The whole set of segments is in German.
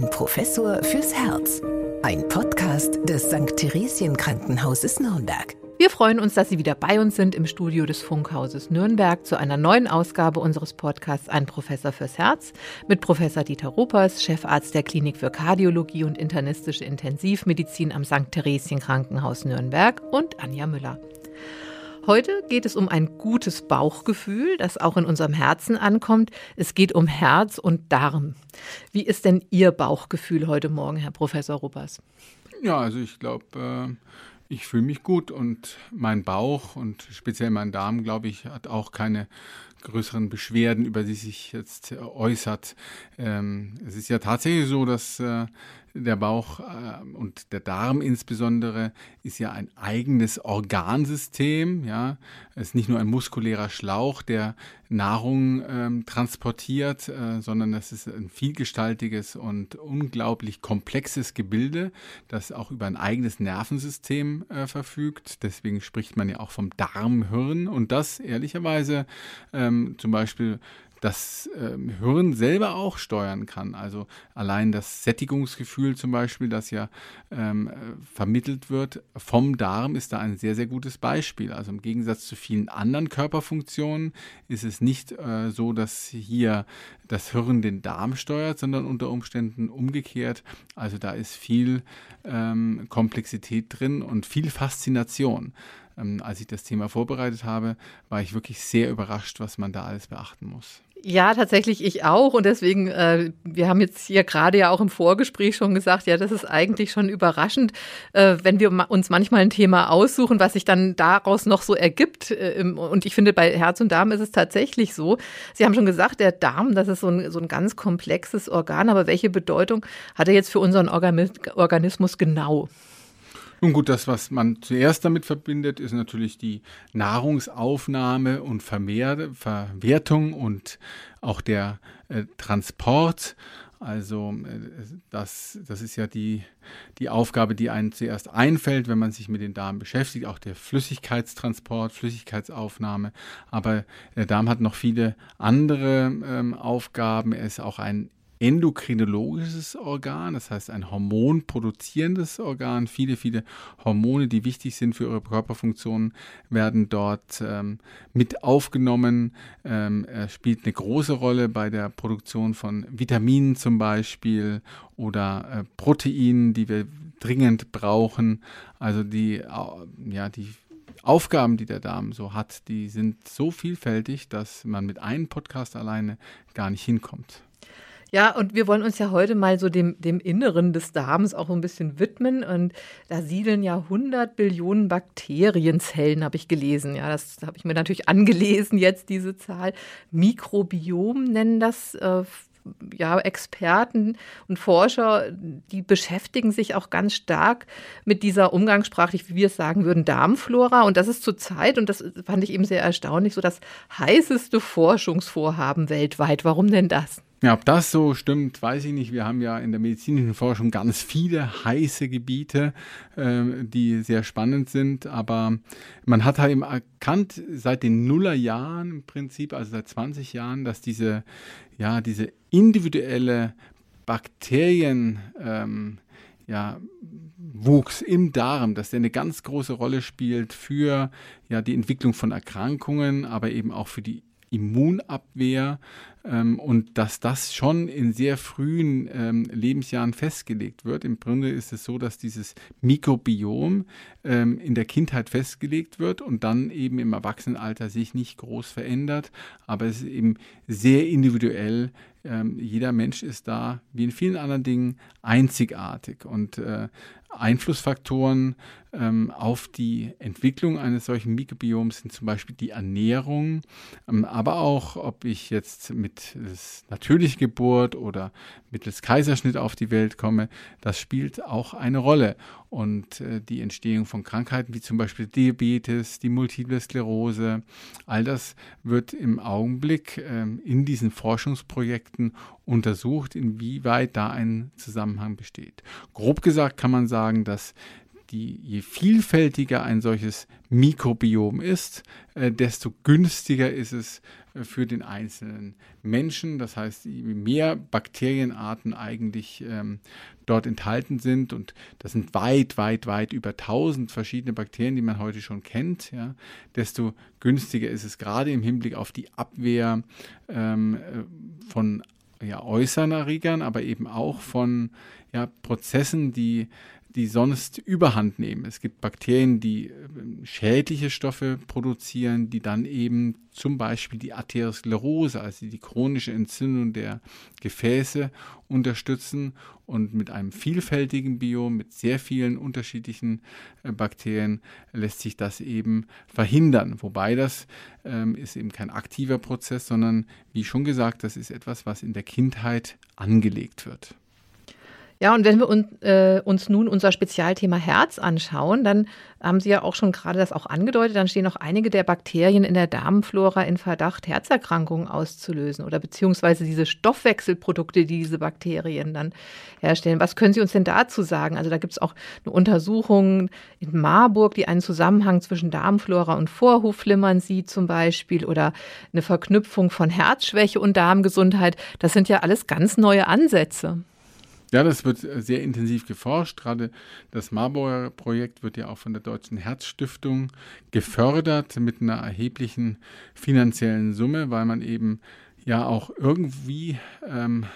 Ein Professor fürs Herz. Ein Podcast des St. Theresien Krankenhauses Nürnberg. Wir freuen uns, dass Sie wieder bei uns sind im Studio des Funkhauses Nürnberg zu einer neuen Ausgabe unseres Podcasts Ein Professor fürs Herz mit Professor Dieter Ruppers, Chefarzt der Klinik für Kardiologie und internistische Intensivmedizin am St. Theresien Krankenhaus Nürnberg und Anja Müller. Heute geht es um ein gutes Bauchgefühl, das auch in unserem Herzen ankommt. Es geht um Herz und Darm. Wie ist denn Ihr Bauchgefühl heute Morgen, Herr Professor Ruppers? Ja, also ich glaube, äh, ich fühle mich gut und mein Bauch und speziell mein Darm, glaube ich, hat auch keine größeren Beschwerden, über die sich jetzt äußert. Ähm, es ist ja tatsächlich so, dass äh, der Bauch äh, und der Darm insbesondere ist ja ein eigenes Organsystem. Ja, es ist nicht nur ein muskulärer Schlauch, der Nahrung ähm, transportiert, äh, sondern es ist ein vielgestaltiges und unglaublich komplexes Gebilde, das auch über ein eigenes Nervensystem äh, verfügt. Deswegen spricht man ja auch vom Darmhirn und das ehrlicherweise ähm, zum Beispiel das ähm, Hirn selber auch steuern kann. Also allein das Sättigungsgefühl zum Beispiel, das ja ähm, äh, vermittelt wird vom Darm, ist da ein sehr, sehr gutes Beispiel. Also im Gegensatz zu vielen anderen Körperfunktionen ist es nicht äh, so, dass hier das Hirn den Darm steuert, sondern unter Umständen umgekehrt. Also da ist viel ähm, Komplexität drin und viel Faszination. Ähm, als ich das Thema vorbereitet habe, war ich wirklich sehr überrascht, was man da alles beachten muss. Ja, tatsächlich ich auch. Und deswegen, äh, wir haben jetzt hier gerade ja auch im Vorgespräch schon gesagt, ja, das ist eigentlich schon überraschend, äh, wenn wir uns manchmal ein Thema aussuchen, was sich dann daraus noch so ergibt. Äh, und ich finde, bei Herz und Darm ist es tatsächlich so. Sie haben schon gesagt, der Darm, das ist so ein, so ein ganz komplexes Organ. Aber welche Bedeutung hat er jetzt für unseren Organismus genau? Nun gut, das, was man zuerst damit verbindet, ist natürlich die Nahrungsaufnahme und Vermehr Verwertung und auch der äh, Transport. Also äh, das, das ist ja die, die Aufgabe, die einem zuerst einfällt, wenn man sich mit den Darm beschäftigt, auch der Flüssigkeitstransport, Flüssigkeitsaufnahme. Aber der Darm hat noch viele andere ähm, Aufgaben. Er ist auch ein endokrinologisches Organ, das heißt ein hormonproduzierendes Organ. Viele, viele Hormone, die wichtig sind für ihre Körperfunktionen, werden dort ähm, mit aufgenommen. Ähm, spielt eine große Rolle bei der Produktion von Vitaminen zum Beispiel oder äh, Proteinen, die wir dringend brauchen. Also die, äh, ja, die Aufgaben, die der Darm so hat, die sind so vielfältig, dass man mit einem Podcast alleine gar nicht hinkommt. Ja, und wir wollen uns ja heute mal so dem, dem Inneren des Darms auch ein bisschen widmen. Und da siedeln ja 100 Billionen Bakterienzellen, habe ich gelesen. Ja, das habe ich mir natürlich angelesen jetzt, diese Zahl. Mikrobiom nennen das äh, ja, Experten und Forscher, die beschäftigen sich auch ganz stark mit dieser umgangssprachlich, wie wir es sagen würden, Darmflora. Und das ist zurzeit, und das fand ich eben sehr erstaunlich, so das heißeste Forschungsvorhaben weltweit. Warum denn das? Ja, ob das so stimmt, weiß ich nicht. Wir haben ja in der medizinischen Forschung ganz viele heiße Gebiete, äh, die sehr spannend sind. Aber man hat halt eben erkannt, seit den Nullerjahren im Prinzip, also seit 20 Jahren, dass diese, ja, diese individuelle Bakterien, ähm, ja, Wuchs im Darm, dass der eine ganz große Rolle spielt für ja, die Entwicklung von Erkrankungen, aber eben auch für die Immunabwehr ähm, und dass das schon in sehr frühen ähm, Lebensjahren festgelegt wird. Im Grunde ist es so, dass dieses Mikrobiom ähm, in der Kindheit festgelegt wird und dann eben im Erwachsenenalter sich nicht groß verändert, aber es ist eben sehr individuell. Ähm, jeder Mensch ist da, wie in vielen anderen Dingen, einzigartig und äh, Einflussfaktoren ähm, auf die Entwicklung eines solchen Mikrobioms sind zum Beispiel die Ernährung, ähm, aber auch, ob ich jetzt mit natürlicher Geburt oder mittels Kaiserschnitt auf die Welt komme, das spielt auch eine Rolle. Und äh, die Entstehung von Krankheiten wie zum Beispiel Diabetes, die Multiple Sklerose, all das wird im Augenblick äh, in diesen Forschungsprojekten untersucht, inwieweit da ein Zusammenhang besteht. Grob gesagt kann man sagen, dass die, je vielfältiger ein solches Mikrobiom ist, äh, desto günstiger ist es äh, für den einzelnen Menschen. Das heißt, je mehr Bakterienarten eigentlich ähm, dort enthalten sind, und das sind weit, weit, weit über 1000 verschiedene Bakterien, die man heute schon kennt, ja, desto günstiger ist es gerade im Hinblick auf die Abwehr ähm, äh, von ja, äußeren Erregern, aber eben auch von ja, Prozessen, die die sonst überhand nehmen. Es gibt Bakterien, die äh, schädliche Stoffe produzieren, die dann eben zum Beispiel die Arteriosklerose, also die chronische Entzündung der Gefäße unterstützen. Und mit einem vielfältigen Biom, mit sehr vielen unterschiedlichen äh, Bakterien lässt sich das eben verhindern. Wobei das ähm, ist eben kein aktiver Prozess, sondern wie schon gesagt, das ist etwas, was in der Kindheit angelegt wird. Ja, und wenn wir uns, äh, uns nun unser Spezialthema Herz anschauen, dann haben Sie ja auch schon gerade das auch angedeutet, dann stehen auch einige der Bakterien in der Darmflora in Verdacht, Herzerkrankungen auszulösen oder beziehungsweise diese Stoffwechselprodukte, die diese Bakterien dann herstellen. Was können Sie uns denn dazu sagen? Also da gibt es auch eine Untersuchung in Marburg, die einen Zusammenhang zwischen Darmflora und Vorhofflimmern sieht zum Beispiel oder eine Verknüpfung von Herzschwäche und Darmgesundheit. Das sind ja alles ganz neue Ansätze. Ja, das wird sehr intensiv geforscht. Gerade das Marburger Projekt wird ja auch von der Deutschen Herzstiftung gefördert mit einer erheblichen finanziellen Summe, weil man eben ja auch irgendwie ähm,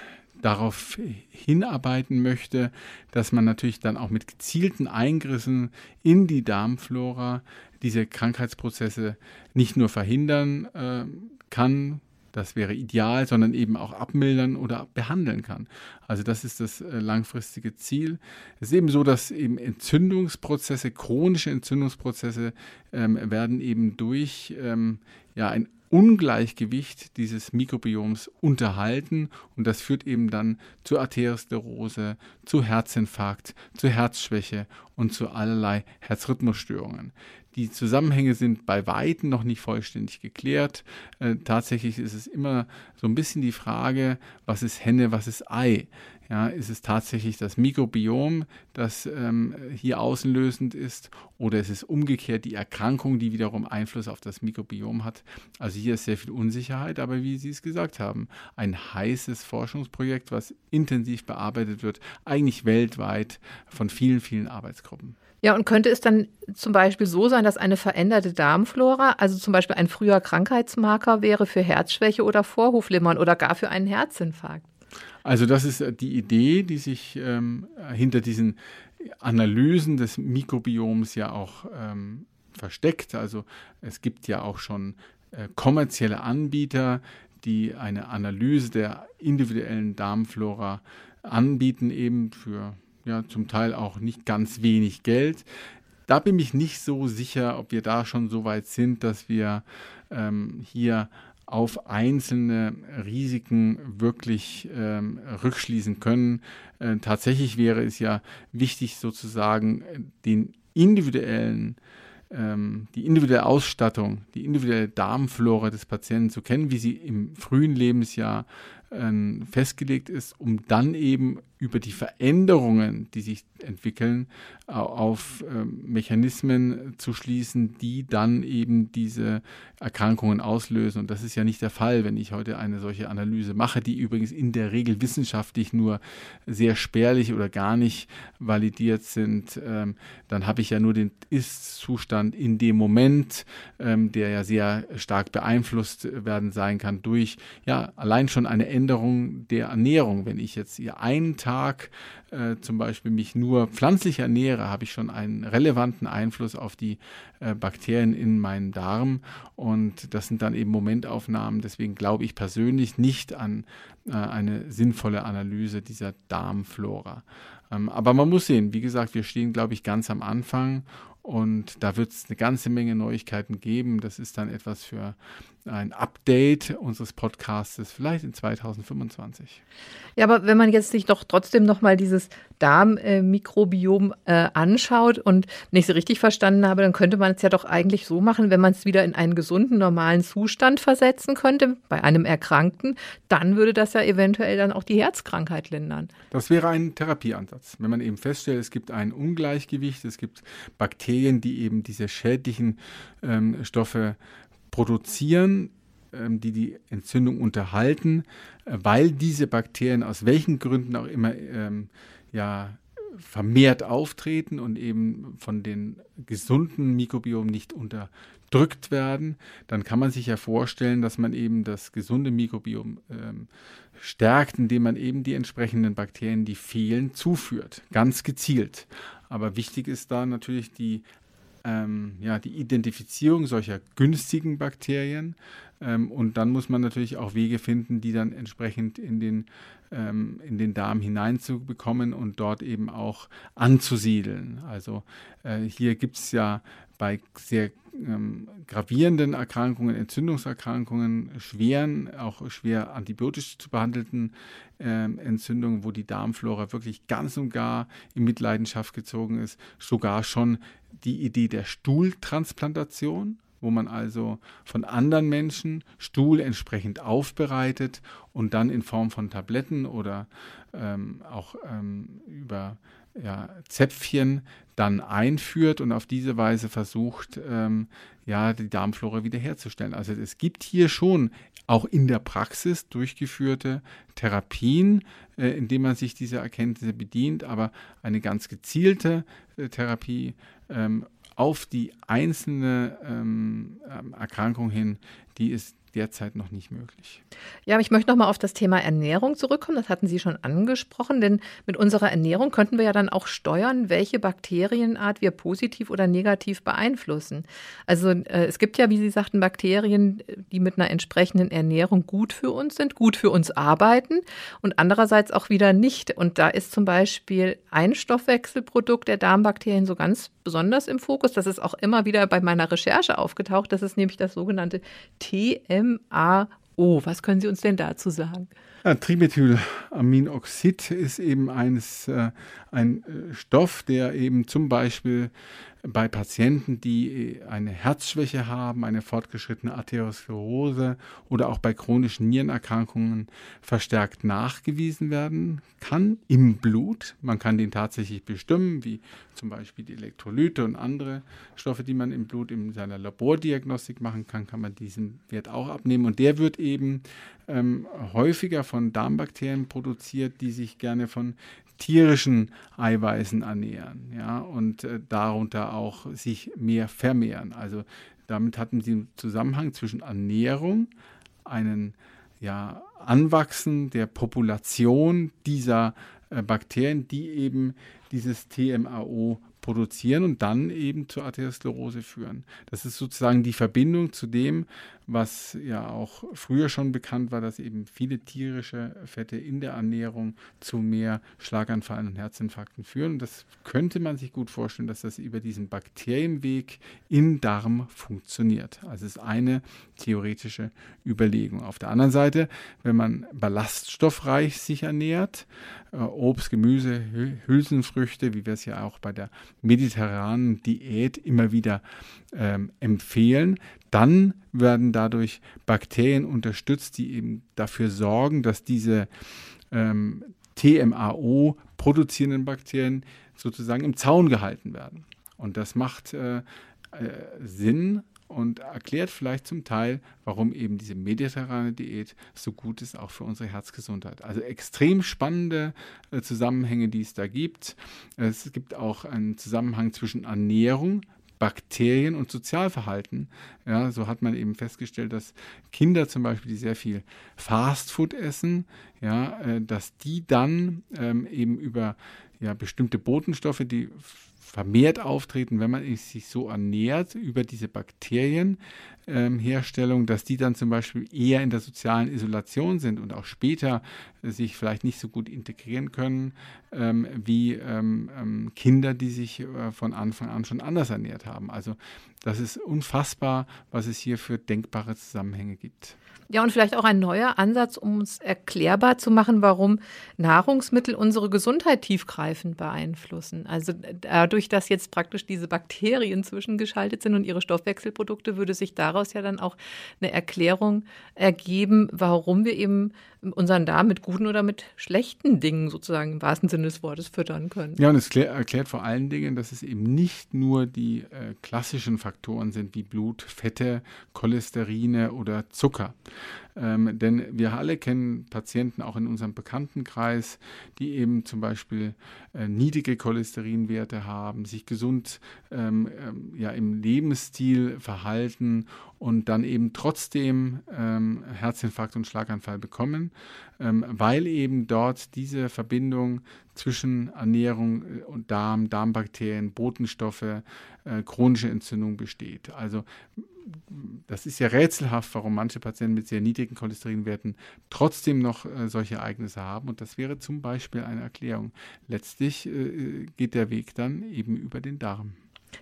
darauf hinarbeiten möchte, dass man natürlich dann auch mit gezielten Eingriffen in die Darmflora diese Krankheitsprozesse nicht nur verhindern äh, kann, das wäre ideal, sondern eben auch abmildern oder behandeln kann. Also das ist das äh, langfristige Ziel. Es ist eben so, dass eben Entzündungsprozesse, chronische Entzündungsprozesse ähm, werden eben durch ähm, ja, ein Ungleichgewicht dieses Mikrobioms unterhalten und das führt eben dann zu Arteriosklerose, zu Herzinfarkt, zu Herzschwäche und zu allerlei Herzrhythmusstörungen. Die Zusammenhänge sind bei Weitem noch nicht vollständig geklärt. Äh, tatsächlich ist es immer so ein bisschen die Frage, was ist Henne, was ist Ei? Ja, ist es tatsächlich das Mikrobiom, das ähm, hier außenlösend ist, oder ist es umgekehrt die Erkrankung, die wiederum Einfluss auf das Mikrobiom hat? Also hier ist sehr viel Unsicherheit, aber wie Sie es gesagt haben, ein heißes Forschungsprojekt, was intensiv bearbeitet wird, eigentlich weltweit von vielen, vielen Arbeitsgruppen. Ja, und könnte es dann zum Beispiel so sein, dass eine veränderte Darmflora, also zum Beispiel ein früher Krankheitsmarker wäre für Herzschwäche oder Vorhofflimmern oder gar für einen Herzinfarkt? Also das ist äh, die Idee, die sich ähm, hinter diesen Analysen des Mikrobioms ja auch ähm, versteckt. Also es gibt ja auch schon äh, kommerzielle Anbieter, die eine Analyse der individuellen Darmflora anbieten, eben für ja zum Teil auch nicht ganz wenig Geld. Da bin ich nicht so sicher, ob wir da schon so weit sind, dass wir ähm, hier auf einzelne Risiken wirklich ähm, rückschließen können. Äh, tatsächlich wäre es ja wichtig, sozusagen den individuellen ähm, die individuelle Ausstattung, die individuelle Darmflora des Patienten zu kennen, wie sie im frühen Lebensjahr ähm, festgelegt ist, um dann eben über die Veränderungen, die sich entwickeln, auf ähm, Mechanismen zu schließen, die dann eben diese Erkrankungen auslösen. Und das ist ja nicht der Fall, wenn ich heute eine solche Analyse mache, die übrigens in der Regel wissenschaftlich nur sehr spärlich oder gar nicht validiert sind. Ähm, dann habe ich ja nur den Ist-Zustand in dem Moment, der ja sehr stark beeinflusst werden sein kann durch ja allein schon eine Änderung der Ernährung. Wenn ich jetzt hier einen Tag äh, zum Beispiel mich nur pflanzlich ernähre, habe ich schon einen relevanten Einfluss auf die äh, Bakterien in meinem Darm. Und das sind dann eben Momentaufnahmen. Deswegen glaube ich persönlich nicht an äh, eine sinnvolle Analyse dieser Darmflora. Ähm, aber man muss sehen, wie gesagt, wir stehen, glaube ich, ganz am Anfang und da wird es eine ganze Menge Neuigkeiten geben. Das ist dann etwas für ein Update unseres Podcastes vielleicht in 2025. Ja, aber wenn man jetzt sich doch trotzdem nochmal dieses Darmmikrobiom äh, anschaut und nicht so richtig verstanden habe, dann könnte man es ja doch eigentlich so machen, wenn man es wieder in einen gesunden, normalen Zustand versetzen könnte, bei einem Erkrankten, dann würde das ja eventuell dann auch die Herzkrankheit lindern. Das wäre ein Therapieansatz. Wenn man eben feststellt, es gibt ein Ungleichgewicht, es gibt Bakterien, die eben diese schädlichen ähm, Stoffe produzieren, ähm, die die Entzündung unterhalten, äh, weil diese Bakterien aus welchen Gründen auch immer ähm, ja, vermehrt auftreten und eben von den gesunden Mikrobiomen nicht unterdrückt werden, dann kann man sich ja vorstellen, dass man eben das gesunde Mikrobiom ähm, stärkt, indem man eben die entsprechenden Bakterien, die fehlen, zuführt, ganz gezielt. Aber wichtig ist da natürlich die ähm, ja, die Identifizierung solcher günstigen Bakterien. Ähm, und dann muss man natürlich auch Wege finden, die dann entsprechend in den, ähm, in den Darm hineinzubekommen und dort eben auch anzusiedeln. Also äh, hier gibt es ja bei sehr ähm, gravierenden Erkrankungen, Entzündungserkrankungen, schweren, auch schwer antibiotisch zu behandelten ähm, Entzündungen, wo die Darmflora wirklich ganz und gar in Mitleidenschaft gezogen ist, sogar schon die Idee der Stuhltransplantation, wo man also von anderen Menschen Stuhl entsprechend aufbereitet und dann in Form von Tabletten oder ähm, auch ähm, über ja, Zäpfchen dann einführt und auf diese Weise versucht, ähm, ja, die Darmflora wiederherzustellen. Also es gibt hier schon auch in der Praxis durchgeführte Therapien, äh, indem man sich dieser Erkenntnisse bedient, aber eine ganz gezielte äh, Therapie ähm, auf die einzelne ähm, ähm, Erkrankung hin, die ist derzeit noch nicht möglich. Ja, aber ich möchte noch mal auf das Thema Ernährung zurückkommen. Das hatten Sie schon angesprochen, denn mit unserer Ernährung könnten wir ja dann auch steuern, welche Bakterienart wir positiv oder negativ beeinflussen. Also äh, es gibt ja, wie Sie sagten, Bakterien, die mit einer entsprechenden Ernährung gut für uns sind, gut für uns arbeiten und andererseits auch wieder nicht. Und da ist zum Beispiel ein Stoffwechselprodukt der Darmbakterien so ganz besonders im Fokus. Das ist auch immer wieder bei meiner Recherche aufgetaucht. Das ist nämlich das sogenannte TMAO. Was können Sie uns denn dazu sagen? Trimethylaminoxid ist eben eines, äh, ein äh, Stoff, der eben zum Beispiel bei Patienten, die eine Herzschwäche haben, eine fortgeschrittene Arteriosklerose oder auch bei chronischen Nierenerkrankungen verstärkt nachgewiesen werden kann im Blut. Man kann den tatsächlich bestimmen, wie zum Beispiel die Elektrolyte und andere Stoffe, die man im Blut in seiner Labordiagnostik machen kann, kann man diesen Wert auch abnehmen. Und der wird eben ähm, häufiger von Darmbakterien produziert, die sich gerne von tierischen Eiweißen ernähren ja, und äh, darunter auch sich mehr vermehren. Also damit hatten sie einen Zusammenhang zwischen Ernährung, einen ja, Anwachsen der Population dieser äh, Bakterien, die eben dieses TMAO produzieren und dann eben zur Arteriosklerose führen. Das ist sozusagen die Verbindung zu dem, was ja auch früher schon bekannt war, dass eben viele tierische Fette in der Ernährung zu mehr Schlaganfallen und Herzinfarkten führen. Und das könnte man sich gut vorstellen, dass das über diesen Bakterienweg im Darm funktioniert. Also es ist eine theoretische Überlegung. Auf der anderen Seite, wenn man ballaststoffreich sich ernährt, äh, Obst, Gemüse, Hülsenfrüchte, wie wir es ja auch bei der mediterranen Diät immer wieder ähm, empfehlen, dann werden dadurch Bakterien unterstützt, die eben dafür sorgen, dass diese ähm, TMAO produzierenden Bakterien sozusagen im Zaun gehalten werden. Und das macht äh, äh, Sinn und erklärt vielleicht zum Teil, warum eben diese mediterrane Diät so gut ist, auch für unsere Herzgesundheit. Also extrem spannende äh, Zusammenhänge, die es da gibt. Es gibt auch einen Zusammenhang zwischen Ernährung, Bakterien und Sozialverhalten. Ja, so hat man eben festgestellt, dass Kinder zum Beispiel, die sehr viel Fastfood essen, ja, äh, dass die dann ähm, eben über ja, bestimmte Botenstoffe, die vermehrt auftreten, wenn man sich so ernährt über diese Bakterienherstellung, ähm, dass die dann zum Beispiel eher in der sozialen Isolation sind und auch später sich vielleicht nicht so gut integrieren können ähm, wie ähm, ähm Kinder, die sich äh, von Anfang an schon anders ernährt haben. Also das ist unfassbar, was es hier für denkbare Zusammenhänge gibt. Ja, und vielleicht auch ein neuer Ansatz, um uns erklärbar zu machen, warum Nahrungsmittel unsere Gesundheit tiefgreifend beeinflussen. Also dadurch, dass jetzt praktisch diese Bakterien zwischengeschaltet sind und ihre Stoffwechselprodukte, würde sich daraus ja dann auch eine Erklärung ergeben, warum wir eben unseren Darm mit guten oder mit schlechten Dingen sozusagen im wahrsten Sinne des Wortes füttern können. Ja, und es erklärt vor allen Dingen, dass es eben nicht nur die äh, klassischen Faktoren sind wie Blut, Fette, Cholesterine oder Zucker. Ähm, denn wir alle kennen Patienten auch in unserem Bekanntenkreis, die eben zum Beispiel äh, niedrige Cholesterinwerte haben, sich gesund ähm, ähm, ja, im Lebensstil verhalten und dann eben trotzdem ähm, Herzinfarkt und Schlaganfall bekommen, ähm, weil eben dort diese Verbindung zwischen Ernährung äh, und Darm, Darmbakterien, Botenstoffe, äh, chronische Entzündung besteht. Also das ist ja rätselhaft, warum manche Patienten mit sehr niedrigen Cholesterinwerten trotzdem noch äh, solche Ereignisse haben. Und das wäre zum Beispiel eine Erklärung. Letztlich äh, geht der Weg dann eben über den Darm.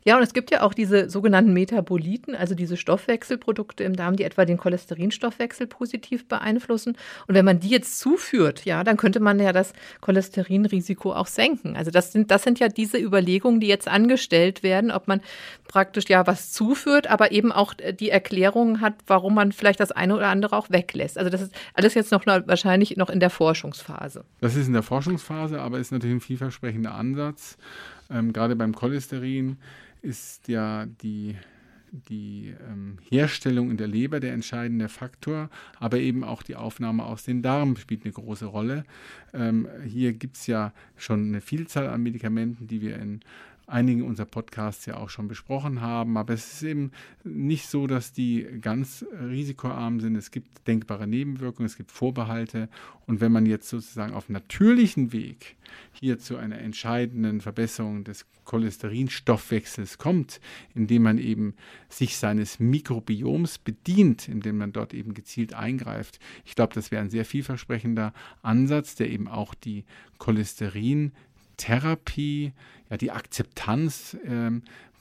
Ja, und es gibt ja auch diese sogenannten Metaboliten, also diese Stoffwechselprodukte im Darm, die etwa den Cholesterinstoffwechsel positiv beeinflussen. Und wenn man die jetzt zuführt, ja, dann könnte man ja das Cholesterinrisiko auch senken. Also das sind, das sind ja diese Überlegungen, die jetzt angestellt werden, ob man praktisch ja was zuführt, aber eben auch die Erklärung hat, warum man vielleicht das eine oder andere auch weglässt. Also das ist alles jetzt noch wahrscheinlich noch in der Forschungsphase. Das ist in der Forschungsphase, aber ist natürlich ein vielversprechender Ansatz. Ähm, gerade beim Cholesterin ist ja die, die ähm, Herstellung in der Leber der entscheidende Faktor, aber eben auch die Aufnahme aus den Darm spielt eine große Rolle. Ähm, hier gibt es ja schon eine Vielzahl an Medikamenten, die wir in einigen unserer Podcasts ja auch schon besprochen haben. Aber es ist eben nicht so, dass die ganz risikoarm sind. Es gibt denkbare Nebenwirkungen, es gibt Vorbehalte. Und wenn man jetzt sozusagen auf natürlichen Weg hier zu einer entscheidenden Verbesserung des Cholesterinstoffwechsels kommt, indem man eben sich seines Mikrobioms bedient, indem man dort eben gezielt eingreift. Ich glaube, das wäre ein sehr vielversprechender Ansatz, der eben auch die Cholesterin Therapie, ja, die Akzeptanz äh,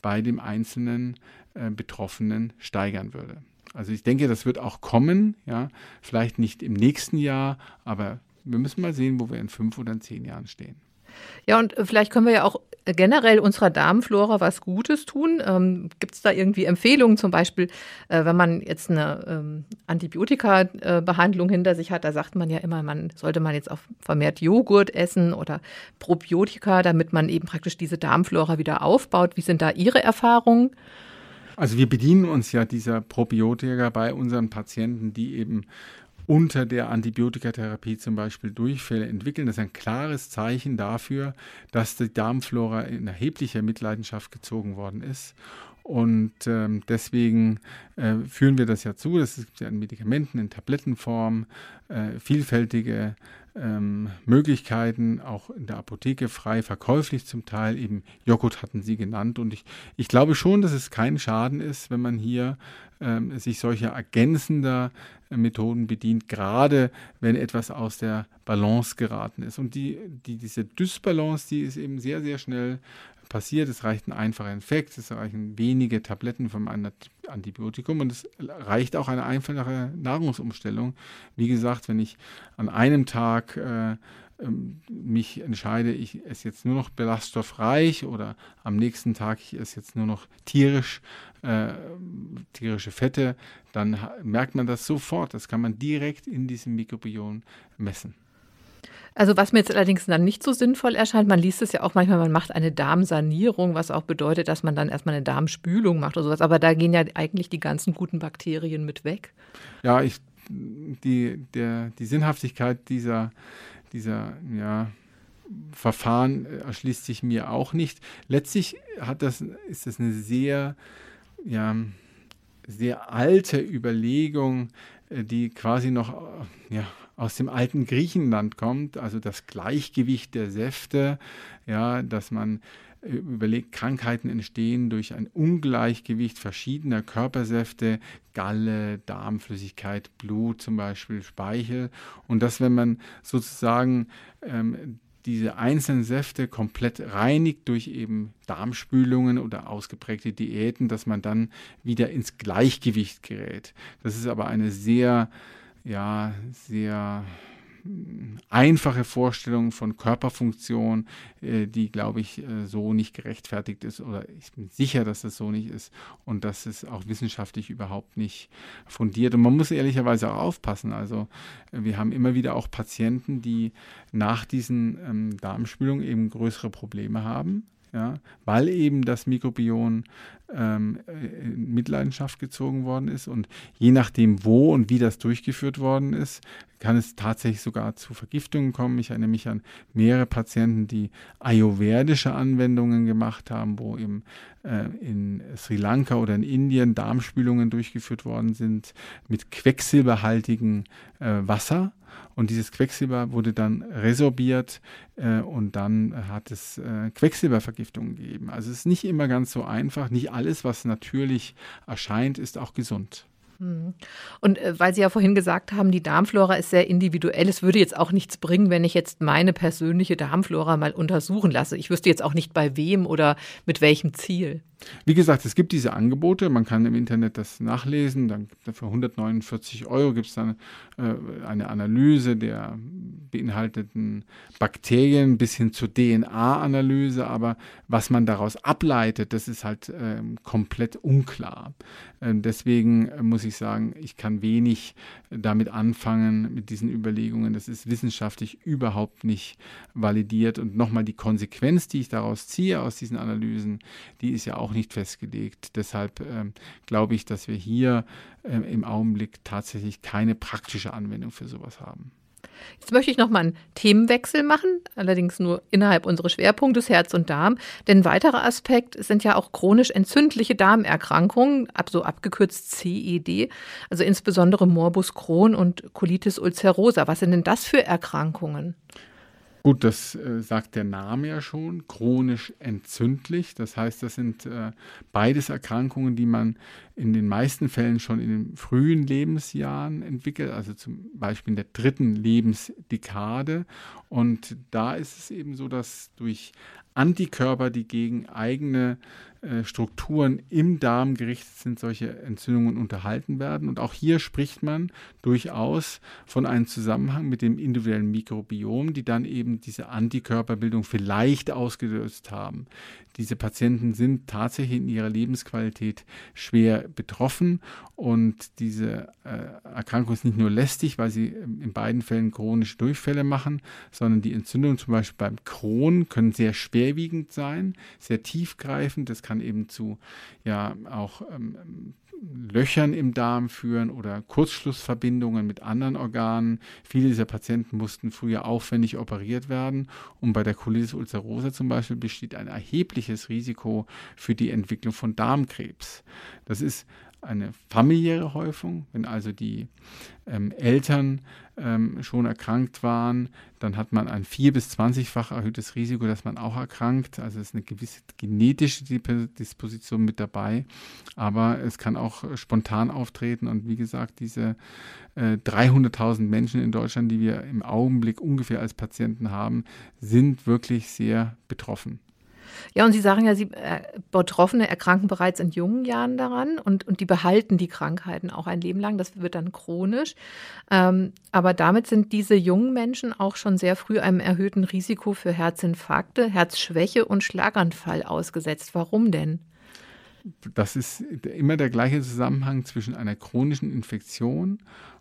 bei dem einzelnen äh, Betroffenen steigern würde. Also ich denke, das wird auch kommen, ja, vielleicht nicht im nächsten Jahr, aber wir müssen mal sehen, wo wir in fünf oder in zehn Jahren stehen. Ja, und vielleicht können wir ja auch generell unserer Darmflora was Gutes tun. Ähm, Gibt es da irgendwie Empfehlungen, zum Beispiel, äh, wenn man jetzt eine ähm, Antibiotika-Behandlung hinter sich hat, da sagt man ja immer, man sollte man jetzt auch vermehrt Joghurt essen oder Probiotika, damit man eben praktisch diese Darmflora wieder aufbaut. Wie sind da Ihre Erfahrungen? Also wir bedienen uns ja dieser Probiotika bei unseren Patienten, die eben unter der Antibiotikatherapie zum Beispiel Durchfälle entwickeln. Das ist ein klares Zeichen dafür, dass die Darmflora in erheblicher Mitleidenschaft gezogen worden ist. Und ähm, deswegen äh, führen wir das ja zu. Das gibt ja in Medikamenten, in Tablettenform, äh, vielfältige ähm, Möglichkeiten, auch in der Apotheke frei verkäuflich zum Teil. Eben Joghurt hatten Sie genannt. Und ich, ich glaube schon, dass es kein Schaden ist, wenn man hier ähm, sich solcher ergänzender äh, Methoden bedient, gerade wenn etwas aus der Balance geraten ist. Und die, die, diese Dysbalance, die ist eben sehr, sehr schnell passiert. Es reicht ein einfacher Infekt, es reichen wenige Tabletten vom Antibiotikum und es reicht auch eine einfache Nahrungsumstellung. Wie gesagt, wenn ich an einem Tag äh, mich entscheide, ich esse jetzt nur noch belaststoffreich oder am nächsten Tag ich esse jetzt nur noch tierisch, äh, tierische Fette, dann merkt man das sofort. Das kann man direkt in diesem Mikrobiom messen. Also was mir jetzt allerdings dann nicht so sinnvoll erscheint, man liest es ja auch manchmal, man macht eine Darmsanierung, was auch bedeutet, dass man dann erstmal eine Darmspülung macht oder sowas. Aber da gehen ja eigentlich die ganzen guten Bakterien mit weg. Ja, ich, die, der, die Sinnhaftigkeit dieser dieser ja, Verfahren äh, erschließt sich mir auch nicht. Letztlich hat das, ist das eine sehr, ja, sehr alte Überlegung, äh, die quasi noch äh, ja, aus dem alten Griechenland kommt, also das Gleichgewicht der Säfte, ja, dass man überlegt, Krankheiten entstehen durch ein Ungleichgewicht verschiedener Körpersäfte, Galle, Darmflüssigkeit, Blut zum Beispiel, Speichel. Und dass, wenn man sozusagen ähm, diese einzelnen Säfte komplett reinigt durch eben Darmspülungen oder ausgeprägte Diäten, dass man dann wieder ins Gleichgewicht gerät. Das ist aber eine sehr, ja, sehr einfache Vorstellung von Körperfunktion, äh, die, glaube ich, äh, so nicht gerechtfertigt ist oder ich bin sicher, dass das so nicht ist und dass es auch wissenschaftlich überhaupt nicht fundiert. Und man muss ehrlicherweise auch aufpassen. Also äh, wir haben immer wieder auch Patienten, die nach diesen ähm, Darmspülungen eben größere Probleme haben ja, weil eben das Mikrobiom ähm, in Mitleidenschaft gezogen worden ist. Und je nachdem, wo und wie das durchgeführt worden ist, kann es tatsächlich sogar zu Vergiftungen kommen. Ich erinnere mich an mehrere Patienten, die ayurvedische Anwendungen gemacht haben, wo eben äh, in Sri Lanka oder in Indien Darmspülungen durchgeführt worden sind mit quecksilberhaltigem äh, Wasser und dieses Quecksilber wurde dann resorbiert äh, und dann hat es äh, Quecksilbervergiftungen gegeben. Also es ist nicht immer ganz so einfach. Nicht alles, was natürlich erscheint, ist auch gesund. Hm. Und äh, weil Sie ja vorhin gesagt haben, die Darmflora ist sehr individuell. Es würde jetzt auch nichts bringen, wenn ich jetzt meine persönliche Darmflora mal untersuchen lasse. Ich wüsste jetzt auch nicht bei wem oder mit welchem Ziel. Wie gesagt, es gibt diese Angebote, man kann im Internet das nachlesen, dann für 149 Euro gibt es dann äh, eine Analyse der beinhalteten Bakterien bis hin zur DNA-Analyse, aber was man daraus ableitet, das ist halt äh, komplett unklar. Äh, deswegen muss ich sagen, ich kann wenig damit anfangen, mit diesen Überlegungen. Das ist wissenschaftlich überhaupt nicht validiert und nochmal die Konsequenz, die ich daraus ziehe aus diesen Analysen, die ist ja auch auch nicht festgelegt. Deshalb ähm, glaube ich, dass wir hier äh, im Augenblick tatsächlich keine praktische Anwendung für sowas haben. Jetzt möchte ich noch mal einen Themenwechsel machen, allerdings nur innerhalb unseres Schwerpunktes Herz und Darm. Denn ein weiterer Aspekt sind ja auch chronisch entzündliche Darmerkrankungen, so abgekürzt CED, also insbesondere Morbus Crohn und Colitis ulcerosa. Was sind denn das für Erkrankungen? Gut, das äh, sagt der Name ja schon, chronisch entzündlich. Das heißt, das sind äh, beides Erkrankungen, die man in den meisten Fällen schon in den frühen Lebensjahren entwickelt, also zum Beispiel in der dritten Lebensdekade. Und da ist es eben so, dass durch Antikörper, die gegen eigene Strukturen im Darm gerichtet sind, solche Entzündungen unterhalten werden. Und auch hier spricht man durchaus von einem Zusammenhang mit dem individuellen Mikrobiom, die dann eben diese Antikörperbildung vielleicht ausgelöst haben. Diese Patienten sind tatsächlich in ihrer Lebensqualität schwer betroffen und diese äh, Erkrankung ist nicht nur lästig, weil sie ähm, in beiden Fällen chronische Durchfälle machen, sondern die Entzündungen zum Beispiel beim Crohn können sehr schwerwiegend sein, sehr tiefgreifend. Das kann eben zu ja auch ähm, Löchern im Darm führen oder Kurzschlussverbindungen mit anderen Organen. Viele dieser Patienten mussten früher aufwendig operiert werden und bei der Colitis ulcerosa zum Beispiel besteht ein erhebliches Risiko für die Entwicklung von Darmkrebs. Das ist eine familiäre Häufung. Wenn also die ähm, Eltern ähm, schon erkrankt waren, dann hat man ein vier- bis zwanzigfach erhöhtes Risiko, dass man auch erkrankt. Also es ist eine gewisse genetische Disposition mit dabei. Aber es kann auch spontan auftreten. Und wie gesagt, diese äh, 300.000 Menschen in Deutschland, die wir im Augenblick ungefähr als Patienten haben, sind wirklich sehr betroffen. Ja, und Sie sagen ja, Sie äh, Betroffene erkranken bereits in jungen Jahren daran und, und die behalten die Krankheiten auch ein Leben lang. Das wird dann chronisch. Ähm, aber damit sind diese jungen Menschen auch schon sehr früh einem erhöhten Risiko für Herzinfarkte, Herzschwäche und Schlaganfall ausgesetzt. Warum denn? Das ist immer der gleiche Zusammenhang zwischen einer chronischen Infektion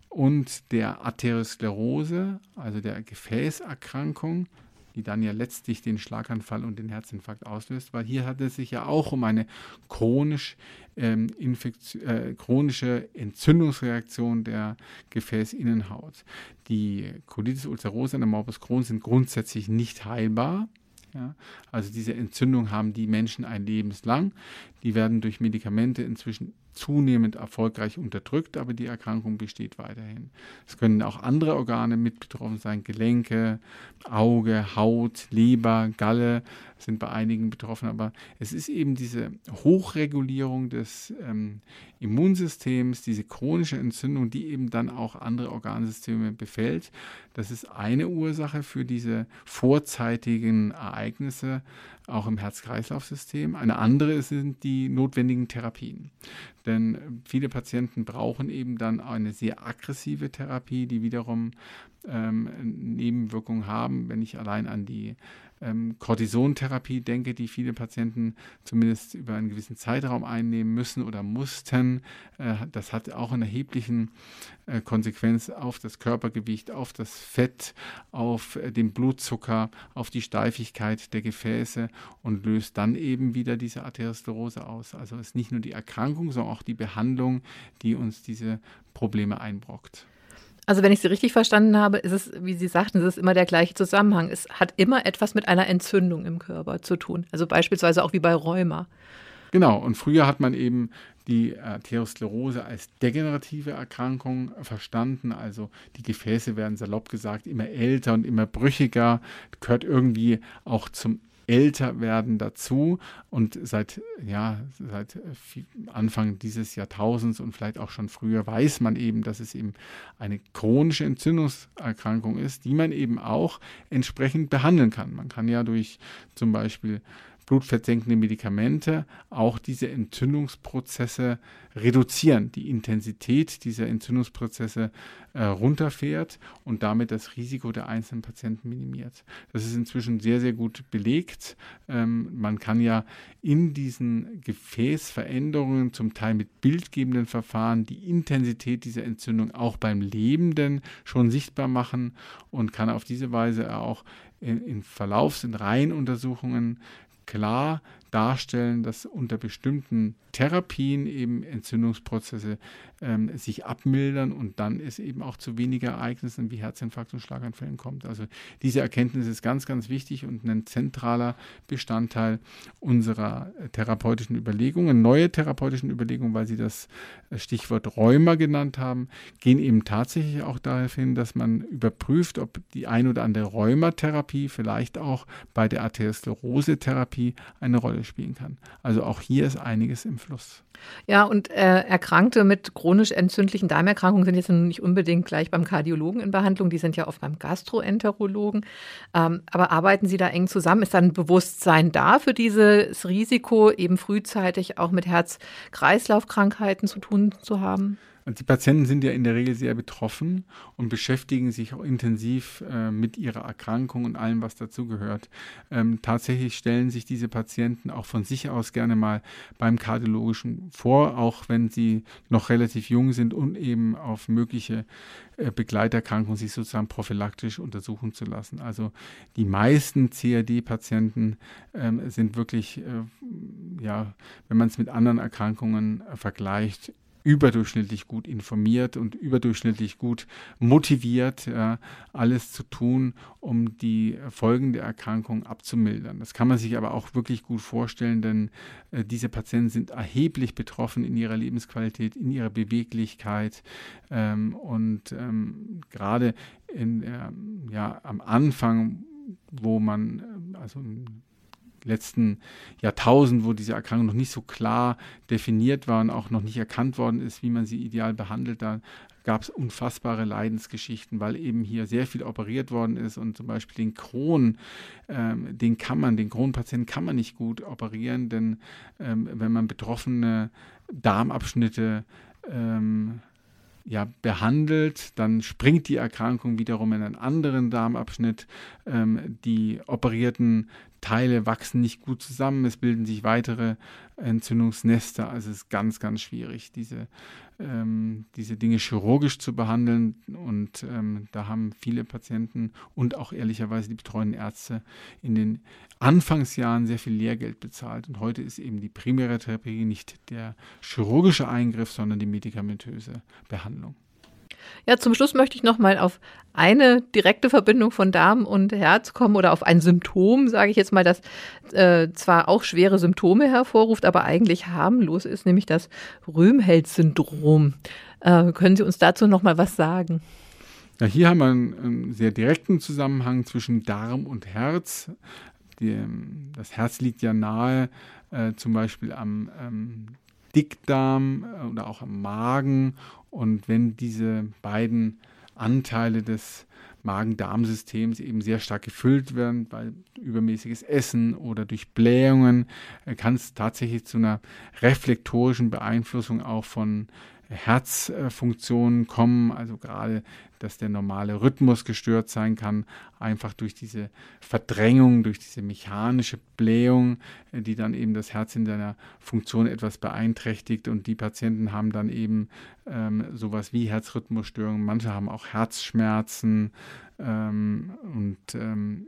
und der Arteriosklerose, also der Gefäßerkrankung, die dann ja letztlich den Schlaganfall und den Herzinfarkt auslöst, weil hier hat es sich ja auch um eine chronisch, ähm, äh, chronische Entzündungsreaktion der Gefäßinnenhaut. Die Colitis ulcerosa und der Morbus Crohn sind grundsätzlich nicht heilbar. Ja, also diese Entzündung haben die Menschen ein Lebenslang. Die werden durch Medikamente inzwischen zunehmend erfolgreich unterdrückt, aber die Erkrankung besteht weiterhin. Es können auch andere Organe mit betroffen sein, Gelenke, Auge, Haut, Leber, Galle sind bei einigen betroffen, aber es ist eben diese Hochregulierung des ähm, Immunsystems, diese chronische Entzündung, die eben dann auch andere Organsysteme befällt. Das ist eine Ursache für diese vorzeitigen Ereignisse, auch im Herz-Kreislauf-System. Eine andere sind die notwendigen Therapien. Denn viele Patienten brauchen eben dann eine sehr aggressive Therapie, die wiederum ähm, Nebenwirkungen haben. Wenn ich allein an die ähm, Cortisontherapie denke, die viele Patienten zumindest über einen gewissen Zeitraum einnehmen müssen oder mussten. Äh, das hat auch einen erheblichen äh, Konsequenz auf das Körpergewicht, auf das Fett, auf äh, den Blutzucker, auf die Steifigkeit der Gefäße und löst dann eben wieder diese Arteriosklerose aus. Also es ist nicht nur die Erkrankung, sondern auch die Behandlung, die uns diese Probleme einbrockt. Also wenn ich Sie richtig verstanden habe, ist es, wie Sie sagten, es ist immer der gleiche Zusammenhang. Es hat immer etwas mit einer Entzündung im Körper zu tun. Also beispielsweise auch wie bei Rheuma. Genau, und früher hat man eben die Arteriosklerose als degenerative Erkrankung verstanden. Also die Gefäße werden salopp gesagt immer älter und immer brüchiger, gehört irgendwie auch zum Älterwerden dazu. Und seit, ja, seit Anfang dieses Jahrtausends und vielleicht auch schon früher weiß man eben, dass es eben eine chronische Entzündungserkrankung ist, die man eben auch entsprechend behandeln kann. Man kann ja durch zum Beispiel blutfettsenkende Medikamente auch diese Entzündungsprozesse reduzieren, die Intensität dieser Entzündungsprozesse äh, runterfährt und damit das Risiko der einzelnen Patienten minimiert. Das ist inzwischen sehr, sehr gut belegt. Ähm, man kann ja in diesen Gefäßveränderungen, zum Teil mit bildgebenden Verfahren, die Intensität dieser Entzündung auch beim Lebenden schon sichtbar machen und kann auf diese Weise auch in, in Verlaufs- und Reihenuntersuchungen klar darstellen, dass unter bestimmten Therapien eben Entzündungsprozesse ähm, sich abmildern und dann es eben auch zu weniger Ereignissen wie Herzinfarkt und Schlaganfällen kommt. Also diese Erkenntnis ist ganz, ganz wichtig und ein zentraler Bestandteil unserer therapeutischen Überlegungen. Neue therapeutischen Überlegungen, weil Sie das Stichwort Rheuma genannt haben, gehen eben tatsächlich auch darauf hin, dass man überprüft, ob die ein oder andere Rheumatherapie vielleicht auch bei der Arteriosklerose-Therapie eine Rolle spielen kann. Also auch hier ist einiges im Fluss. Ja, und äh, Erkrankte mit chronisch entzündlichen Darmerkrankungen sind jetzt nicht unbedingt gleich beim Kardiologen in Behandlung, die sind ja oft beim Gastroenterologen. Ähm, aber arbeiten Sie da eng zusammen? Ist dann Bewusstsein da für dieses Risiko, eben frühzeitig auch mit Herz-Kreislauf-Krankheiten zu tun zu haben? Die Patienten sind ja in der Regel sehr betroffen und beschäftigen sich auch intensiv äh, mit ihrer Erkrankung und allem, was dazugehört. Ähm, tatsächlich stellen sich diese Patienten auch von sich aus gerne mal beim Kardiologischen vor, auch wenn sie noch relativ jung sind und eben auf mögliche äh, Begleiterkrankungen sich sozusagen prophylaktisch untersuchen zu lassen. Also die meisten CAD-Patienten ähm, sind wirklich, äh, ja, wenn man es mit anderen Erkrankungen äh, vergleicht, überdurchschnittlich gut informiert und überdurchschnittlich gut motiviert, ja, alles zu tun, um die Folgen der Erkrankung abzumildern. Das kann man sich aber auch wirklich gut vorstellen, denn äh, diese Patienten sind erheblich betroffen in ihrer Lebensqualität, in ihrer Beweglichkeit ähm, und ähm, gerade in, ähm, ja, am Anfang, wo man also letzten Jahrtausend, wo diese Erkrankung noch nicht so klar definiert war und auch noch nicht erkannt worden ist, wie man sie ideal behandelt, da gab es unfassbare Leidensgeschichten, weil eben hier sehr viel operiert worden ist und zum Beispiel den Crohn, ähm, den kann man, den Kronpatienten kann man nicht gut operieren, denn ähm, wenn man betroffene Darmabschnitte ähm, ja, behandelt, dann springt die Erkrankung wiederum in einen anderen Darmabschnitt. Ähm, die operierten Teile wachsen nicht gut zusammen, es bilden sich weitere Entzündungsnester. Also es ist ganz, ganz schwierig, diese, ähm, diese Dinge chirurgisch zu behandeln. Und ähm, da haben viele Patienten und auch ehrlicherweise die betreuenden Ärzte in den Anfangsjahren sehr viel Lehrgeld bezahlt. Und heute ist eben die primäre Therapie nicht der chirurgische Eingriff, sondern die medikamentöse Behandlung. Ja, zum Schluss möchte ich noch mal auf eine direkte Verbindung von Darm und Herz kommen oder auf ein Symptom, sage ich jetzt mal, das äh, zwar auch schwere Symptome hervorruft, aber eigentlich harmlos ist, nämlich das Röhmheld-Syndrom. Äh, können Sie uns dazu noch mal was sagen? Ja, hier haben wir einen, einen sehr direkten Zusammenhang zwischen Darm und Herz. Die, ähm, das Herz liegt ja nahe, äh, zum Beispiel am ähm, Dickdarm äh, oder auch am Magen. Und wenn diese beiden Anteile des Magen-Darm-Systems eben sehr stark gefüllt werden, weil übermäßiges Essen oder durch Blähungen äh, kann es tatsächlich zu einer reflektorischen Beeinflussung auch von Herzfunktionen kommen, also gerade, dass der normale Rhythmus gestört sein kann, einfach durch diese Verdrängung, durch diese mechanische Blähung, äh, die dann eben das Herz in seiner Funktion etwas beeinträchtigt und die Patienten haben dann eben ähm, sowas wie Herzrhythmusstörungen, manche haben auch Herzschmerzen ähm, und ähm,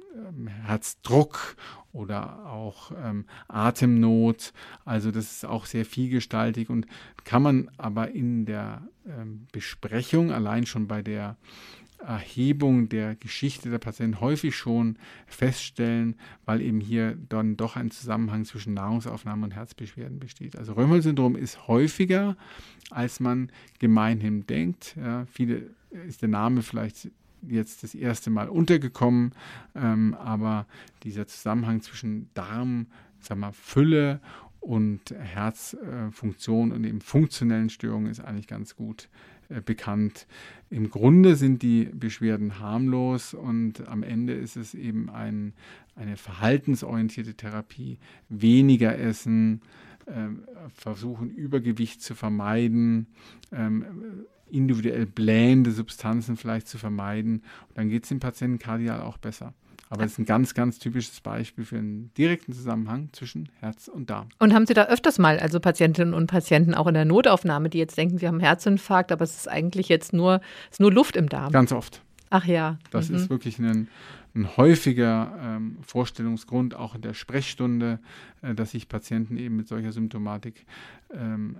Herzdruck oder auch ähm, Atemnot. Also das ist auch sehr vielgestaltig und kann man aber in der ähm, Besprechung allein schon bei der Erhebung der Geschichte der Patienten häufig schon feststellen, weil eben hier dann doch ein Zusammenhang zwischen Nahrungsaufnahme und Herzbeschwerden besteht. Also Römerl-Syndrom ist häufiger, als man gemeinhin denkt. Ja, viele ist der Name vielleicht jetzt das erste Mal untergekommen, ähm, aber dieser Zusammenhang zwischen Darm, sag mal, Fülle und Herzfunktion äh, und eben funktionellen Störungen ist eigentlich ganz gut bekannt. Im Grunde sind die Beschwerden harmlos und am Ende ist es eben ein, eine verhaltensorientierte Therapie. Weniger essen, äh, versuchen Übergewicht zu vermeiden, ähm, individuell blähende Substanzen vielleicht zu vermeiden. Und dann geht es dem Patienten kardial auch besser. Aber es ist ein ganz, ganz typisches Beispiel für einen direkten Zusammenhang zwischen Herz und Darm. Und haben Sie da öfters mal, also Patientinnen und Patienten auch in der Notaufnahme, die jetzt denken, sie haben Herzinfarkt, aber es ist eigentlich jetzt nur, es ist nur Luft im Darm? Ganz oft. Ach ja. Das mhm. ist wirklich ein, ein häufiger ähm, Vorstellungsgrund, auch in der Sprechstunde, äh, dass sich Patienten eben mit solcher Symptomatik ähm,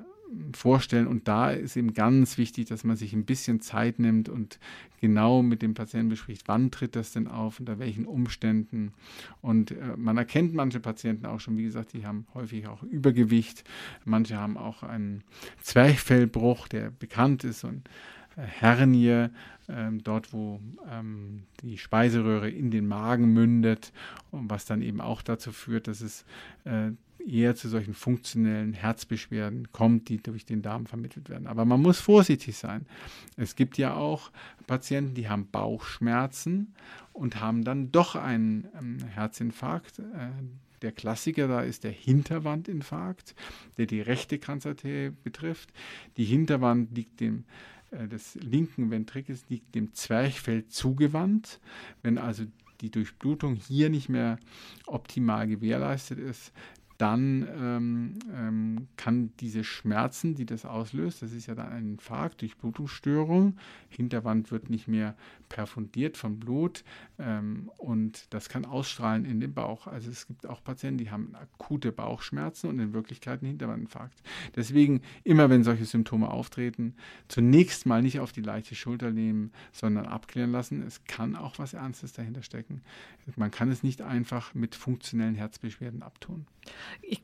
vorstellen. Und da ist eben ganz wichtig, dass man sich ein bisschen Zeit nimmt und genau mit dem Patienten bespricht, wann tritt das denn auf, unter welchen Umständen. Und äh, man erkennt manche Patienten auch schon, wie gesagt, die haben häufig auch Übergewicht. Manche haben auch einen Zwerchfellbruch, der bekannt ist und Hernie, ähm, dort wo ähm, die Speiseröhre in den Magen mündet und was dann eben auch dazu führt, dass es äh, eher zu solchen funktionellen Herzbeschwerden kommt, die durch den Darm vermittelt werden. Aber man muss vorsichtig sein. Es gibt ja auch Patienten, die haben Bauchschmerzen und haben dann doch einen ähm, Herzinfarkt. Äh, der Klassiker da ist der Hinterwandinfarkt, der die rechte Kranzarterie betrifft. Die Hinterwand liegt dem des linken Ventrikels liegt dem Zwerchfell zugewandt. Wenn also die Durchblutung hier nicht mehr optimal gewährleistet ist, dann ähm, ähm, kann diese Schmerzen, die das auslöst, das ist ja dann ein Infarkt durch Blutungsstörung, Hinterwand wird nicht mehr perfundiert von Blut ähm, und das kann ausstrahlen in den Bauch. Also es gibt auch Patienten, die haben akute Bauchschmerzen und in Wirklichkeit einen Hinterwandinfarkt. Deswegen immer, wenn solche Symptome auftreten, zunächst mal nicht auf die leichte Schulter nehmen, sondern abklären lassen. Es kann auch was Ernstes dahinter stecken. Man kann es nicht einfach mit funktionellen Herzbeschwerden abtun. Ich,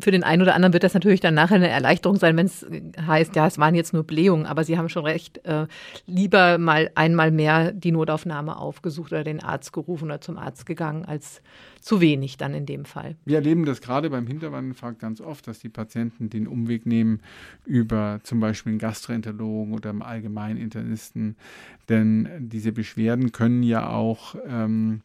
für den einen oder anderen wird das natürlich dann nachher eine Erleichterung sein, wenn es heißt, ja, es waren jetzt nur Blähungen, aber Sie haben schon recht, äh, lieber mal einmal mehr die Notaufnahme aufgesucht oder den Arzt gerufen oder zum Arzt gegangen, als zu wenig dann in dem Fall. Wir erleben das gerade beim Hinterwandinfarkt ganz oft, dass die Patienten den Umweg nehmen über zum Beispiel einen Gastroenterologen oder einen Allgemeininternisten, denn diese Beschwerden können ja auch ähm,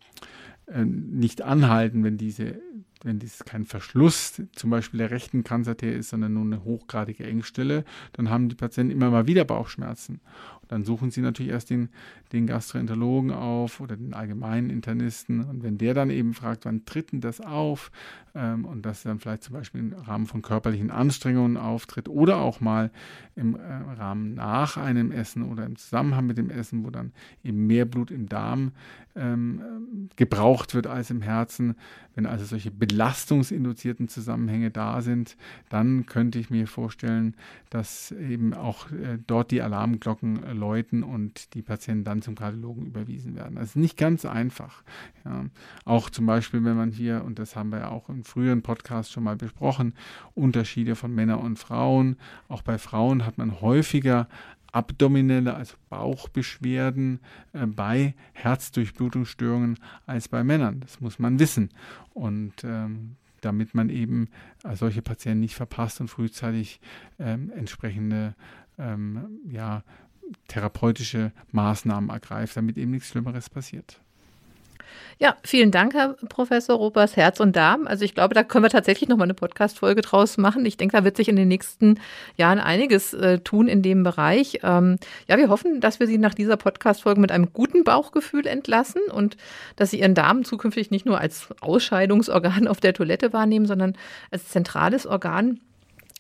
äh, nicht anhalten, wenn diese wenn dies kein Verschluss zum Beispiel der rechten Kranzarterie ist, sondern nur eine hochgradige Engstelle, dann haben die Patienten immer mal wieder Bauchschmerzen. Und dann suchen sie natürlich erst den, den Gastroenterologen auf oder den allgemeinen Internisten. Und wenn der dann eben fragt, wann tritt denn das auf, ähm, und das dann vielleicht zum Beispiel im Rahmen von körperlichen Anstrengungen auftritt oder auch mal im äh, Rahmen nach einem Essen oder im Zusammenhang mit dem Essen, wo dann eben mehr Blut im Darm ähm, gebraucht wird als im Herzen. Wenn also solche belastungsinduzierten Zusammenhänge da sind, dann könnte ich mir vorstellen, dass eben auch äh, dort die Alarmglocken läuten und die Patienten dann zum Kardiologen überwiesen werden. Das ist nicht ganz einfach. Ja. Auch zum Beispiel, wenn man hier, und das haben wir ja auch im früheren Podcast schon mal besprochen, Unterschiede von Männern und Frauen. Auch bei Frauen hat man häufiger abdominelle, also Bauchbeschwerden äh, bei Herzdurchblutungsstörungen als bei Männern. Das muss man wissen. Und ähm, damit man eben äh, solche Patienten nicht verpasst und frühzeitig ähm, entsprechende ähm, ja, therapeutische Maßnahmen ergreift, damit eben nichts Schlimmeres passiert. Ja, vielen Dank, Herr Professor Robers, Herz und Darm. Also ich glaube, da können wir tatsächlich noch mal eine Podcast-Folge draus machen. Ich denke, da wird sich in den nächsten Jahren einiges äh, tun in dem Bereich. Ähm, ja, wir hoffen, dass wir Sie nach dieser Podcast-Folge mit einem guten Bauchgefühl entlassen und dass Sie Ihren Darm zukünftig nicht nur als Ausscheidungsorgan auf der Toilette wahrnehmen, sondern als zentrales Organ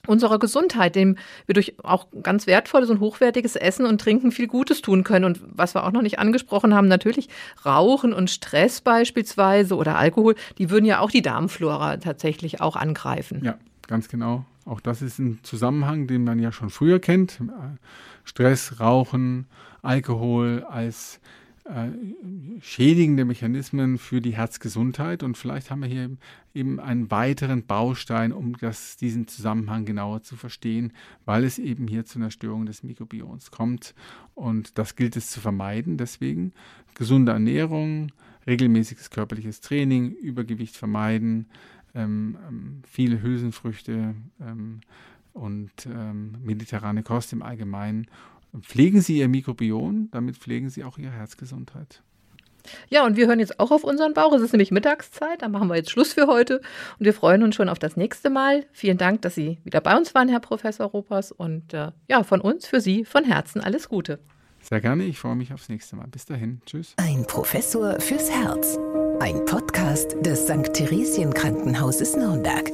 unserer Gesundheit, dem wir durch auch ganz wertvolles und hochwertiges Essen und Trinken viel Gutes tun können. Und was wir auch noch nicht angesprochen haben, natürlich Rauchen und Stress beispielsweise oder Alkohol, die würden ja auch die Darmflora tatsächlich auch angreifen. Ja, ganz genau. Auch das ist ein Zusammenhang, den man ja schon früher kennt. Stress, Rauchen, Alkohol als schädigende Mechanismen für die Herzgesundheit. Und vielleicht haben wir hier eben einen weiteren Baustein, um das, diesen Zusammenhang genauer zu verstehen, weil es eben hier zu einer Störung des Mikrobioms kommt. Und das gilt es zu vermeiden. Deswegen gesunde Ernährung, regelmäßiges körperliches Training, Übergewicht vermeiden, ähm, ähm viele Hülsenfrüchte ähm, und ähm, mediterrane Kost im Allgemeinen pflegen Sie Ihr Mikrobiom, damit pflegen Sie auch Ihre Herzgesundheit. Ja, und wir hören jetzt auch auf unseren Bauch. Es ist nämlich Mittagszeit, da machen wir jetzt Schluss für heute und wir freuen uns schon auf das nächste Mal. Vielen Dank, dass Sie wieder bei uns waren, Herr Professor Ropers. Und äh, ja, von uns, für Sie, von Herzen alles Gute. Sehr gerne, ich freue mich aufs nächste Mal. Bis dahin, tschüss. Ein Professor fürs Herz. Ein Podcast des St. Theresien Krankenhauses Nürnberg.